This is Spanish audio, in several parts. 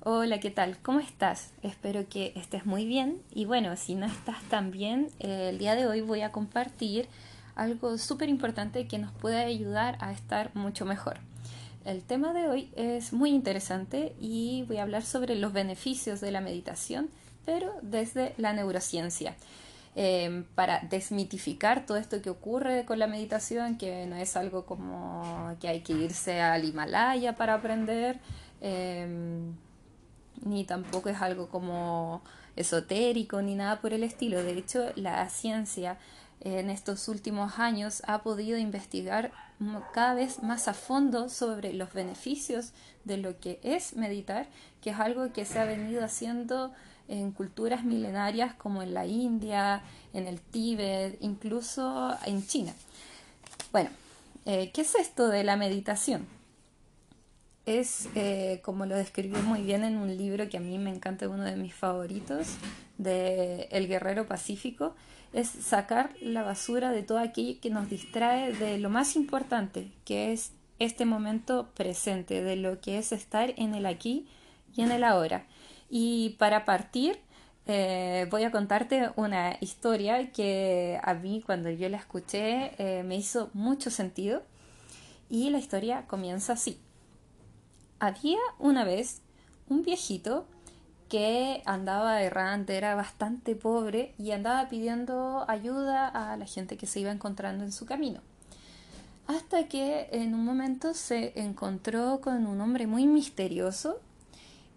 Hola, ¿qué tal? ¿Cómo estás? Espero que estés muy bien y bueno, si no estás tan bien, el día de hoy voy a compartir algo súper importante que nos puede ayudar a estar mucho mejor. El tema de hoy es muy interesante y voy a hablar sobre los beneficios de la meditación, pero desde la neurociencia. Em, para desmitificar todo esto que ocurre con la meditación, que no es algo como que hay que irse al Himalaya para aprender, em, ni tampoco es algo como esotérico ni nada por el estilo. De hecho, la ciencia en estos últimos años ha podido investigar cada vez más a fondo sobre los beneficios de lo que es meditar, que es algo que se ha venido haciendo en culturas milenarias como en la India, en el Tíbet, incluso en China. Bueno, eh, ¿qué es esto de la meditación? Es, eh, como lo describió muy bien en un libro que a mí me encanta, uno de mis favoritos, de El Guerrero Pacífico, es sacar la basura de todo aquello que nos distrae de lo más importante, que es este momento presente, de lo que es estar en el aquí y en el ahora. Y para partir, eh, voy a contarte una historia que a mí cuando yo la escuché eh, me hizo mucho sentido. Y la historia comienza así. Había una vez un viejito que andaba errante, era bastante pobre y andaba pidiendo ayuda a la gente que se iba encontrando en su camino. Hasta que en un momento se encontró con un hombre muy misterioso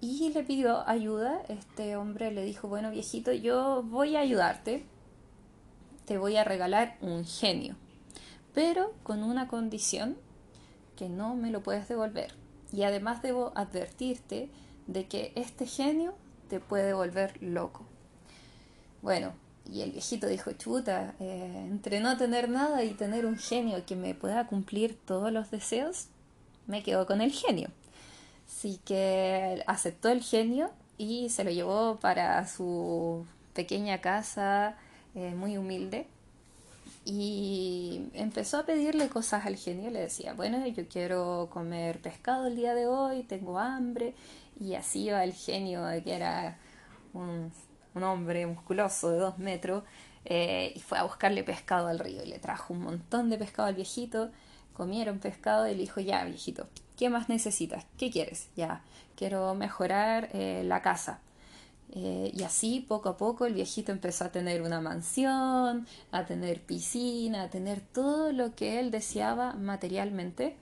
y le pidió ayuda. Este hombre le dijo, bueno viejito, yo voy a ayudarte, te voy a regalar un genio, pero con una condición que no me lo puedes devolver. Y además debo advertirte de que este genio te puede volver loco. Bueno, y el viejito dijo, chuta, eh, entre no tener nada y tener un genio que me pueda cumplir todos los deseos, me quedo con el genio. Así que aceptó el genio y se lo llevó para su pequeña casa eh, muy humilde y empezó a pedirle cosas al genio. Le decía, bueno, yo quiero comer pescado el día de hoy, tengo hambre. Y así iba el genio, que era un, hombre musculoso de dos metros, eh, y fue a buscarle pescado al río y le trajo un montón de pescado al viejito. Comieron pescado y le dijo, ya, viejito, ¿Qué más necesitas? ¿Qué quieres? Ya, quiero mejorar eh, la casa. Eh, y así poco a poco el viejito empezó a tener una mansión, a tener piscina, a tener todo lo que él deseaba materialmente.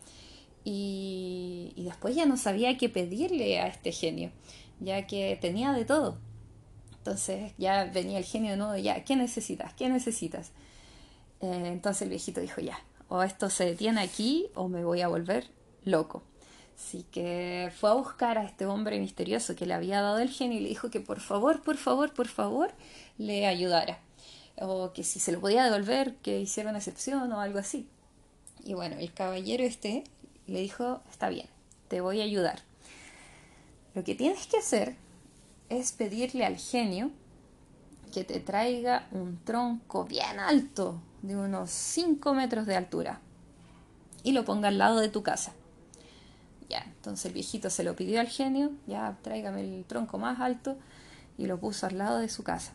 Y, después ya no sabía qué pedirle a este genio, ya que tenía de todo. Entonces ya venía el genio de nuevo, ya, ¿qué necesitas? ¿Qué necesitas? Eh, entonces el viejito dijo, ya, o esto se detiene aquí o me voy a volver loco. Así que fue a buscar a este hombre misterioso que le había dado el genio y le dijo que por favor, por favor, por favor le ayudara. O que si se lo podía devolver, que hiciera una excepción o algo así. Y bueno, el caballero este le dijo, está bien, te voy a ayudar. Lo que tienes que hacer es pedirle al genio que te traiga un tronco bien alto, de unos 5 metros de altura, y lo ponga al lado de tu casa. Ya, entonces el viejito se lo pidió al genio, ya tráigame el tronco más alto y lo puso al lado de su casa.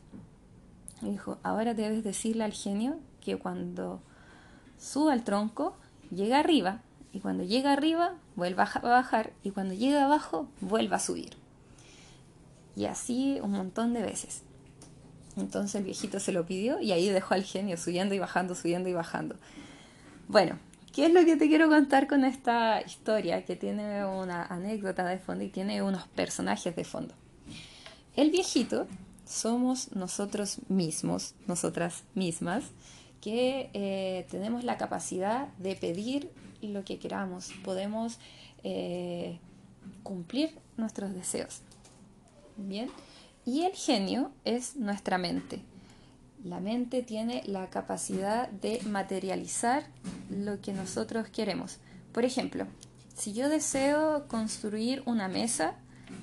Dijo, ahora debes decirle al genio que cuando suba el tronco, llega arriba, y cuando llega arriba, vuelva a bajar, y cuando llega abajo, vuelva a subir. Y así un montón de veces. Entonces el viejito se lo pidió y ahí dejó al genio subiendo y bajando, subiendo y bajando. Bueno, ¿Qué es lo que te quiero contar con esta historia que tiene una anécdota de fondo y tiene unos personajes de fondo? El viejito somos nosotros mismos, nosotras mismas, que eh, tenemos la capacidad de pedir lo que queramos, podemos eh, cumplir nuestros deseos. Bien, y el genio es nuestra mente, la mente tiene la capacidad de materializar lo que nosotros queremos. Por ejemplo, si yo deseo construir una mesa,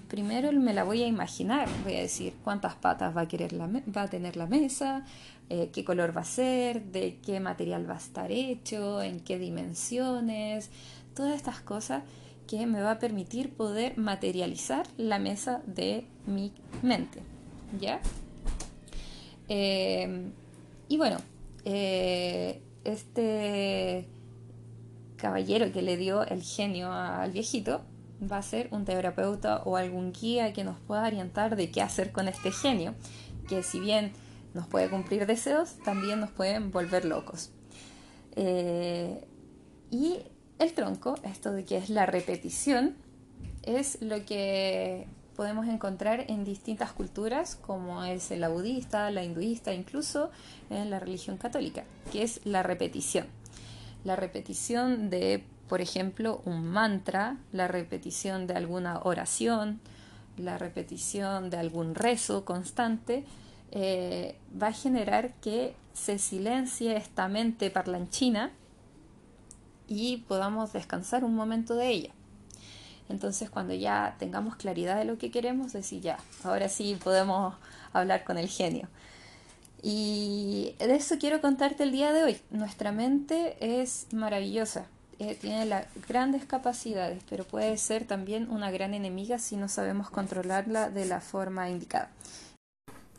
primero me la voy a imaginar, voy a decir cuántas patas va a, tener la mesa, eh, qué color va a ser, de qué material va a estar hecho, en qué dimensiones, todas estas cosas que me va a permitir poder materializar la mesa de mi mente. ¿Ya? Eh, y bueno, eh, este caballero que le dio el genio al viejito va a ser un terapeuta o algún guía que nos pueda orientar de qué hacer con este genio, que si bien nos puede cumplir deseos, también nos pueden volver locos. Eh, y el tronco, esto de que es la repetición, es lo que podemos encontrar en distintas culturas, como es la budista, la hinduista, incluso en la religión católica, que es la repetición. La repetición de, por ejemplo, un mantra, la repetición de alguna oración, la repetición de algún rezo constante, eh, va a generar que se silencie esta mente parlanchina y podamos descansar un momento de ella. Entonces cuando ya tengamos claridad de lo que queremos, decir ya, ahora sí podemos hablar con el genio. Y de eso quiero contarte el día de hoy. Nuestra mente es maravillosa, eh, tiene las grandes capacidades, pero puede ser también una gran enemiga si no sabemos controlarla de la forma indicada.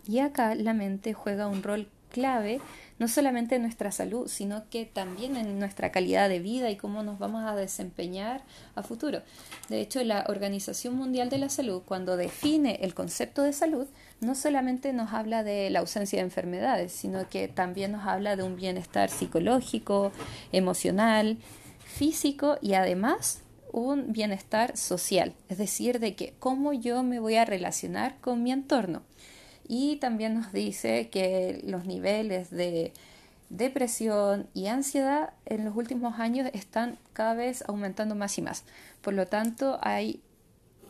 Y acá la mente juega un rol clave no solamente en nuestra salud, sino que también en nuestra calidad de vida y cómo nos vamos a desempeñar a futuro. De hecho, la Organización Mundial de la Salud, cuando define el concepto de salud, no solamente nos habla de la ausencia de enfermedades, sino que también nos habla de un bienestar psicológico, emocional, físico y además un bienestar social, es decir, de que cómo yo me voy a relacionar con mi entorno y también nos dice que los niveles de depresión y ansiedad en los últimos años están cada vez aumentando más y más. Por lo tanto, hay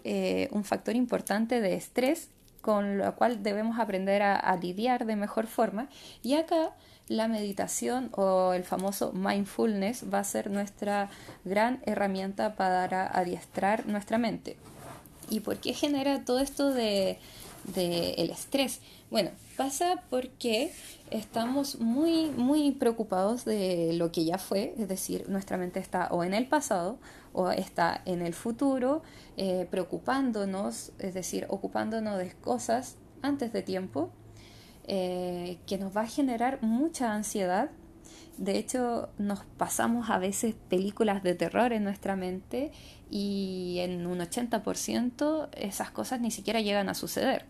eh, un factor importante de estrés con lo cual debemos aprender a, lidiar de mejor forma. Y acá la meditación o el famoso mindfulness va a ser nuestra gran herramienta para adiestrar nuestra mente. ¿Y por qué genera todo esto de del estrés. Bueno, pasa porque estamos muy, muy preocupados de lo que ya fue, es decir, nuestra mente está o en el pasado o está en el futuro, eh, preocupándonos, es decir, ocupándonos de cosas antes de tiempo, eh, que nos va a generar mucha ansiedad. De hecho, nos pasamos a veces películas de terror en nuestra mente y en un 80% esas cosas ni siquiera llegan a suceder.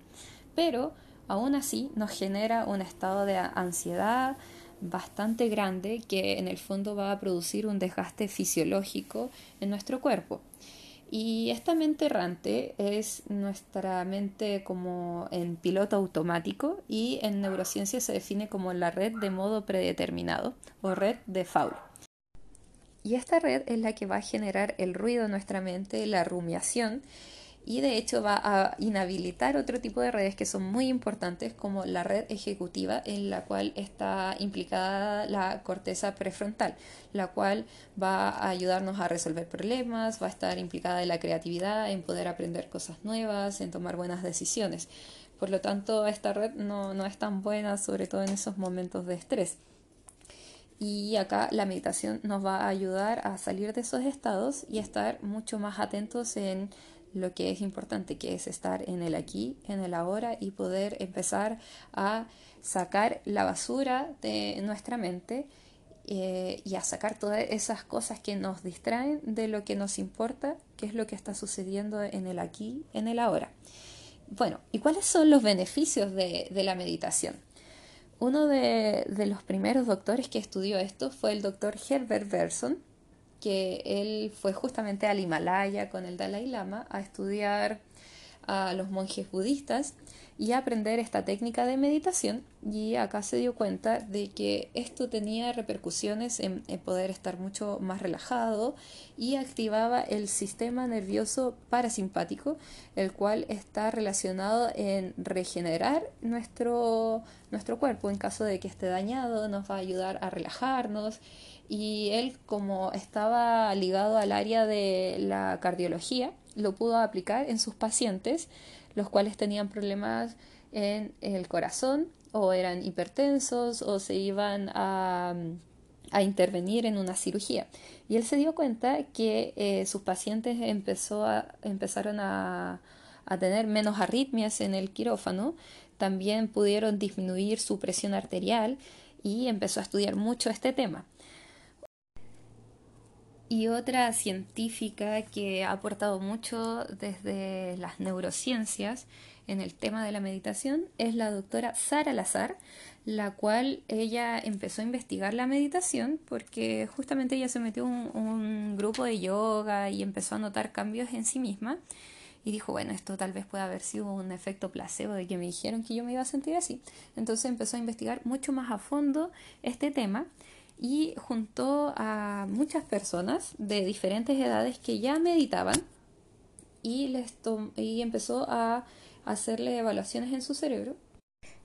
Pero aún así nos genera un estado de ansiedad bastante grande que en el fondo va a producir un desgaste fisiológico en nuestro cuerpo. Y esta mente errante es nuestra mente como en piloto automático y en neurociencia se define como la red de modo predeterminado o red de Faul. Y esta red es la que va a generar el ruido en nuestra mente, la rumiación, y de hecho va a inhabilitar otro tipo de redes que son muy importantes como la red ejecutiva en la cual está implicada la corteza prefrontal, la cual va a ayudarnos a resolver problemas, va a estar implicada en la creatividad, en poder aprender cosas nuevas, en tomar buenas decisiones. Por lo tanto, esta red no, no es tan buena, sobre todo en esos momentos de estrés. Y acá la meditación nos va a ayudar a salir de esos estados y estar mucho más atentos en lo que es importante, que es estar en el aquí, en el ahora y poder empezar a sacar la basura de nuestra mente eh, y a sacar todas esas cosas que nos distraen de lo que nos importa, que es lo que está sucediendo en el aquí, en el ahora. Bueno, ¿y cuáles son los beneficios de, la meditación? Uno de, de, los primeros doctores que estudió esto fue el doctor Herbert Berson, que él fue justamente al Himalaya con el Dalai Lama a estudiar a los monjes budistas y a aprender esta técnica de meditación. Y acá se dio cuenta de que esto tenía repercusiones en, poder estar mucho más relajado y activaba el sistema nervioso parasimpático el cual está relacionado en regenerar nuestro, nuestro cuerpo en caso de que esté dañado nos va a ayudar a relajarnos y él como estaba ligado al área de la cardiología, lo pudo aplicar en sus pacientes, los cuales tenían problemas en el corazón o eran hipertensos o se iban a, a intervenir en una cirugía. Y él se dio cuenta que eh, sus pacientes empezó empezaron a tener menos arritmias en el quirófano, también pudieron disminuir su presión arterial y empezó a estudiar mucho este tema. Y otra científica que ha aportado mucho desde las neurociencias en el tema de la meditación es la doctora Sara Lazar, la cual ella empezó a investigar la meditación porque justamente ella se metió un, un grupo de yoga y empezó a notar cambios en sí misma y dijo, bueno, esto tal vez pueda haber sido un efecto placebo de que me dijeron que yo me iba a sentir así. Entonces empezó a investigar mucho más a fondo este tema y juntó a muchas personas de diferentes edades que ya meditaban y, les y empezó a hacerle evaluaciones en su cerebro.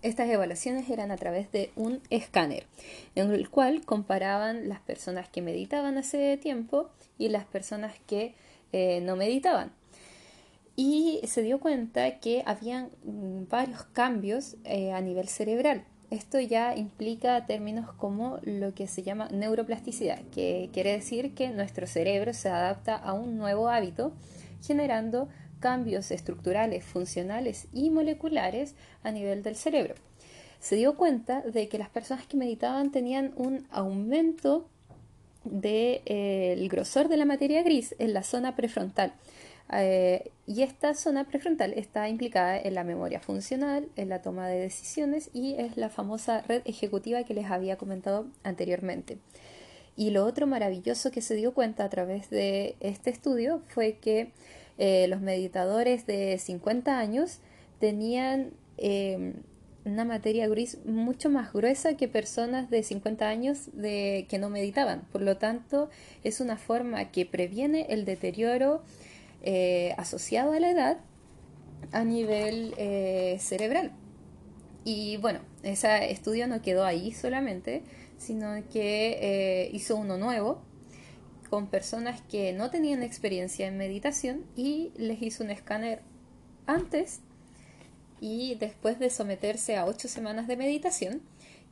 Estas evaluaciones eran a través de un escáner, en el cual comparaban las personas que meditaban hace tiempo y las personas que eh, no meditaban y se dio cuenta que habían mm, varios cambios eh, a nivel cerebral. Esto ya implica términos como lo que se llama neuroplasticidad, que quiere decir que nuestro cerebro se adapta a un nuevo hábito, generando cambios estructurales, funcionales y moleculares a nivel del cerebro. Se dio cuenta de que las personas que meditaban tenían un aumento del de, eh, grosor de la materia gris en la zona prefrontal, eh, y esta zona prefrontal está implicada en la memoria funcional, en la toma de decisiones y es la famosa red ejecutiva que les había comentado anteriormente. Y lo otro maravilloso que se dio cuenta a través de este estudio fue que eh, los meditadores de 50 años tenían em, una materia gris mucho más gruesa que personas de 50 años que no meditaban. Por lo tanto, es una forma que previene el deterioro eh, asociado a la edad a nivel eh, cerebral. Y bueno, ese estudio no quedó ahí solamente, sino que eh, hizo uno nuevo con personas que no tenían experiencia en meditación y les hizo un escáner antes y después de someterse a ocho semanas de meditación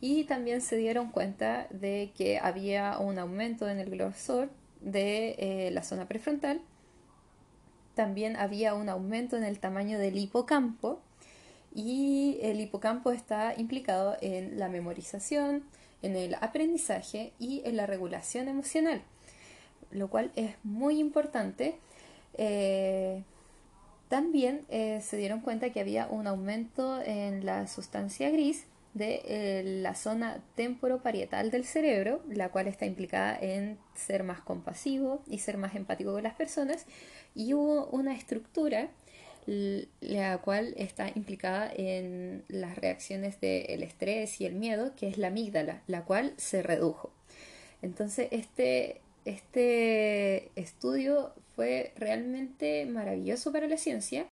y también se dieron cuenta de que había un aumento en el grosor de la zona prefrontal también había un aumento en el tamaño del hipocampo y el hipocampo está implicado en la memorización, en el aprendizaje y en la regulación emocional, lo cual es muy importante. Eh, también eh, se dieron cuenta que había un aumento en la sustancia gris de eh, la zona temporoparietal del cerebro, la cual está implicada en ser más compasivo y ser más empático con las personas, y hubo una estructura la cual está implicada en las reacciones del estrés y el miedo, que es la amígdala, la cual se redujo. Entonces, este, este estudio fue realmente maravilloso para la ciencia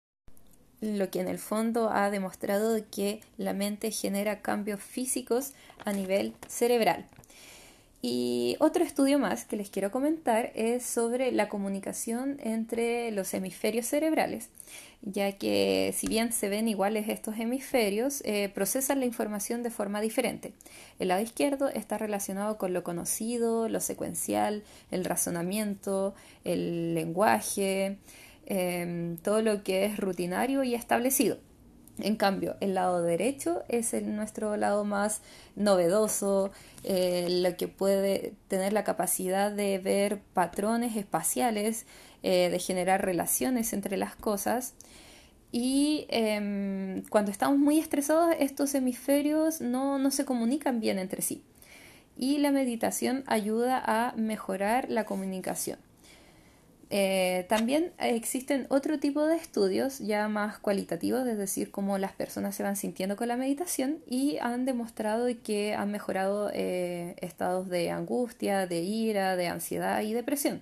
lo que en el fondo ha demostrado que la mente genera cambios físicos a nivel cerebral. Y otro estudio más que les quiero comentar es sobre la comunicación entre los hemisferios cerebrales, ya que si bien se ven iguales estos hemisferios, eh, procesan la información de forma diferente. El lado izquierdo está relacionado con lo conocido, lo secuencial, el razonamiento, el lenguaje, Em, todo lo que es rutinario y establecido. En cambio, el lado derecho es el, nuestro lado más novedoso, eh, lo que puede tener la capacidad de ver patrones espaciales, eh, de generar relaciones entre las cosas. Y em, cuando estamos muy estresados, estos hemisferios no, no se comunican bien entre sí. Y la meditación ayuda a mejorar la comunicación. Eh, también existen otro tipo de estudios ya más cualitativos, es decir, cómo las personas se van sintiendo con la meditación y han demostrado que han mejorado eh, estados de angustia, de ira, de ansiedad y depresión,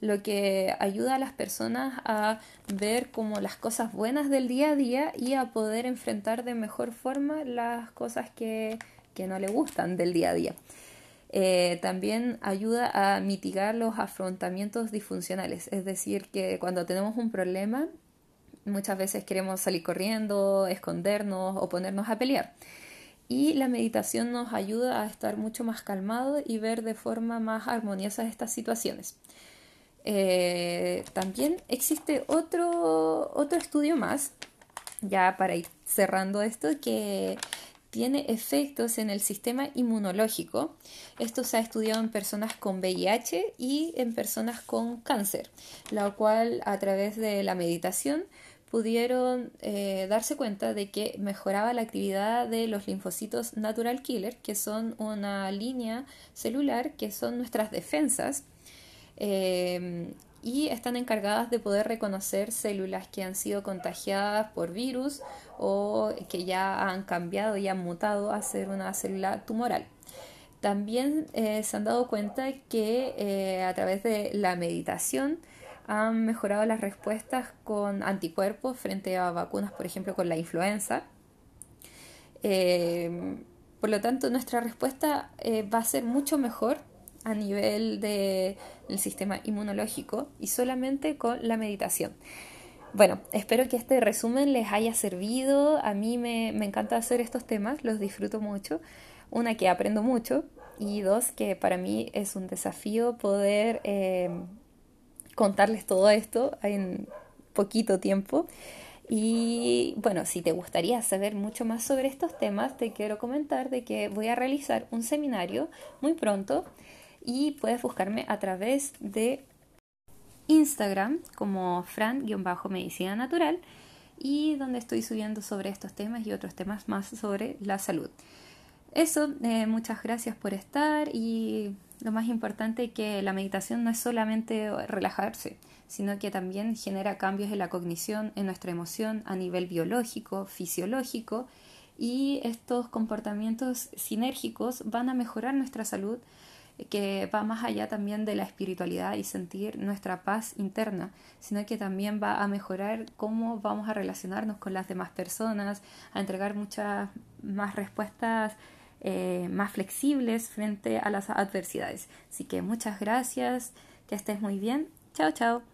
lo que ayuda a las personas a ver como las cosas buenas del día a día y a poder enfrentar de mejor forma las cosas que, que no le gustan del día a día. Eh, también ayuda a mitigar los afrontamientos disfuncionales, es decir, que cuando tenemos un problema, muchas veces queremos salir corriendo, escondernos o ponernos a pelear. y la meditación nos ayuda a estar mucho más calmado y ver de forma más armoniosa estas situaciones. Eh, también existe otro, otro estudio más, ya para ir cerrando esto, que tiene efectos en el sistema inmunológico. Esto se ha estudiado en personas con VIH y en personas con cáncer, lo cual a través de la meditación pudieron eh, darse cuenta de que mejoraba la actividad de los linfocitos natural killer, que son una línea celular que son nuestras defensas eh, y están encargadas de poder reconocer células que han sido contagiadas por virus o que ya han cambiado y han mutado a ser una célula tumoral. También eh, se han dado cuenta que a través de la meditación han mejorado las respuestas con anticuerpos frente a vacunas, por ejemplo, con la influenza. Eh, por lo tanto, nuestra respuesta eh, va a ser mucho mejor a nivel del sistema inmunológico y solamente con la meditación. Bueno, espero que este resumen les haya servido. A mí me, encanta hacer estos temas, los disfruto mucho. Una, que aprendo mucho y dos, que para mí es un desafío poder eh, contarles todo esto en poquito tiempo. Y bueno, si te gustaría saber mucho más sobre estos temas, te quiero comentar de que voy a realizar un seminario muy pronto y puedes buscarme a través de Instagram como fran-medicina natural y donde estoy subiendo sobre estos temas y otros temas más sobre la salud. Eso, eh, muchas gracias por estar y lo más importante que la meditación no es solamente relajarse, sino que también genera cambios en la cognición, en nuestra emoción a nivel biológico, fisiológico, y estos comportamientos sinérgicos van a mejorar nuestra salud, que va más allá también de la espiritualidad y sentir nuestra paz interna, sino que también va a mejorar cómo vamos a relacionarnos con las demás personas, a entregar muchas más respuestas eh, más flexibles frente a las adversidades. Así que muchas gracias, que estés muy bien. Chao, chao.